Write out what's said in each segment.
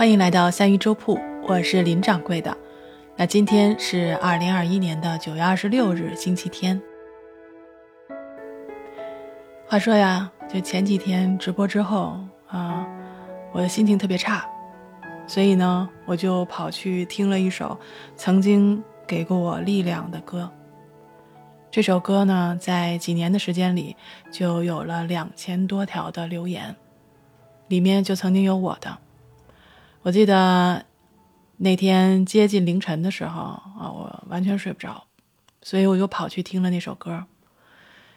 欢迎来到三鱼粥铺，我是林掌柜的。那今天是二零二一年的九月二十六日，星期天。话说呀，就前几天直播之后啊，我的心情特别差，所以呢，我就跑去听了一首曾经给过我力量的歌。这首歌呢，在几年的时间里就有了两千多条的留言，里面就曾经有我的。我记得那天接近凌晨的时候啊，我完全睡不着，所以我又跑去听了那首歌，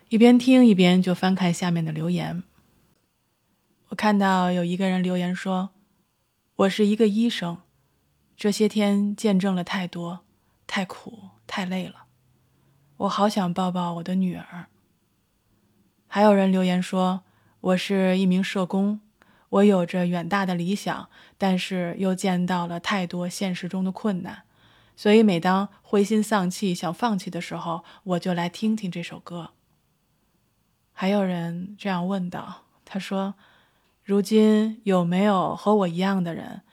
一边听一边就翻看下面的留言。我看到有一个人留言说：“我是一个医生，这些天见证了太多，太苦，太累了，我好想抱抱我的女儿。”还有人留言说：“我是一名社工。”我有着远大的理想，但是又见到了太多现实中的困难，所以每当灰心丧气、想放弃的时候，我就来听听这首歌。还有人这样问道：“他说，如今有没有和我一样的人，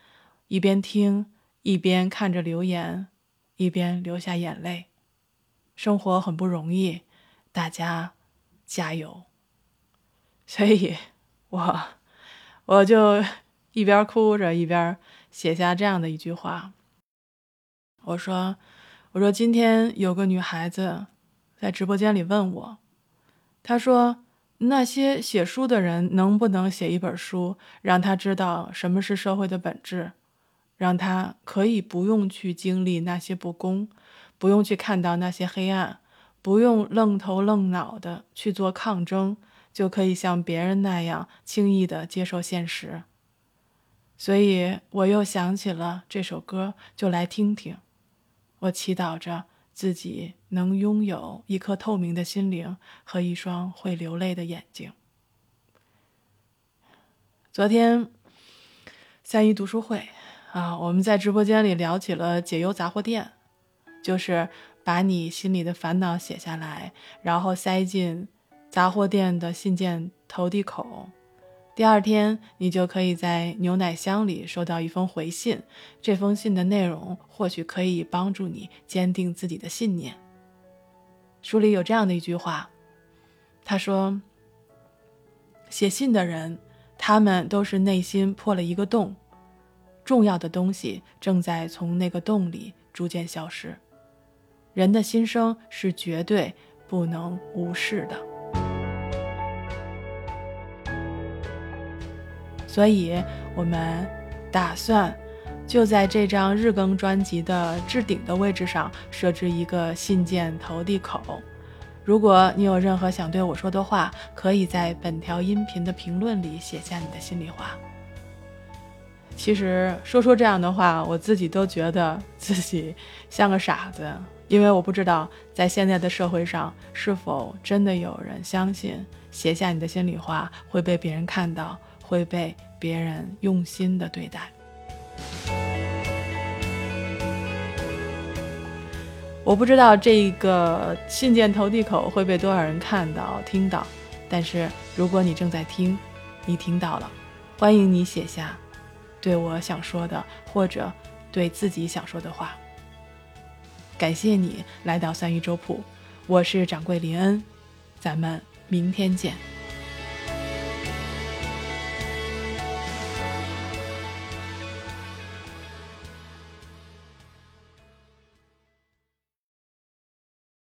一边听一边看着留言，一边流下眼泪？生活很不容易，大家加油。”所以，我。我就一边哭着一边写下这样的一句话。我说：“我说今天有个女孩子在直播间里问我，她说那些写书的人能不能写一本书，让她知道什么是社会的本质，让她可以不用去经历那些不公，不用去看到那些黑暗，不用愣头愣脑的去做抗争。”就可以像别人那样轻易地接受现实，所以我又想起了这首歌，就来听听。我祈祷着自己能拥有一颗透明的心灵和一双会流泪的眼睛。昨天三一读书会啊，我们在直播间里聊起了解忧杂货店，就是把你心里的烦恼写下来，然后塞进。杂货店的信件投递口，第二天你就可以在牛奶箱里收到一封回信。这封信的内容或许可以帮助你坚定自己的信念。书里有这样的一句话，他说：“写信的人，他们都是内心破了一个洞，重要的东西正在从那个洞里逐渐消失。人的心声是绝对不能无视的。”所以，我们打算就在这张日更专辑的置顶的位置上设置一个信件投递口。如果你有任何想对我说的话，可以在本条音频的评论里写下你的心里话。其实说出这样的话，我自己都觉得自己像个傻子，因为我不知道在现在的社会上是否真的有人相信写下你的心里话会被别人看到。会被别人用心的对待。我不知道这个信件投递口会被多少人看到、听到，但是如果你正在听，你听到了，欢迎你写下对我想说的或者对自己想说的话。感谢你来到三鱼粥铺，我是掌柜林恩，咱们明天见。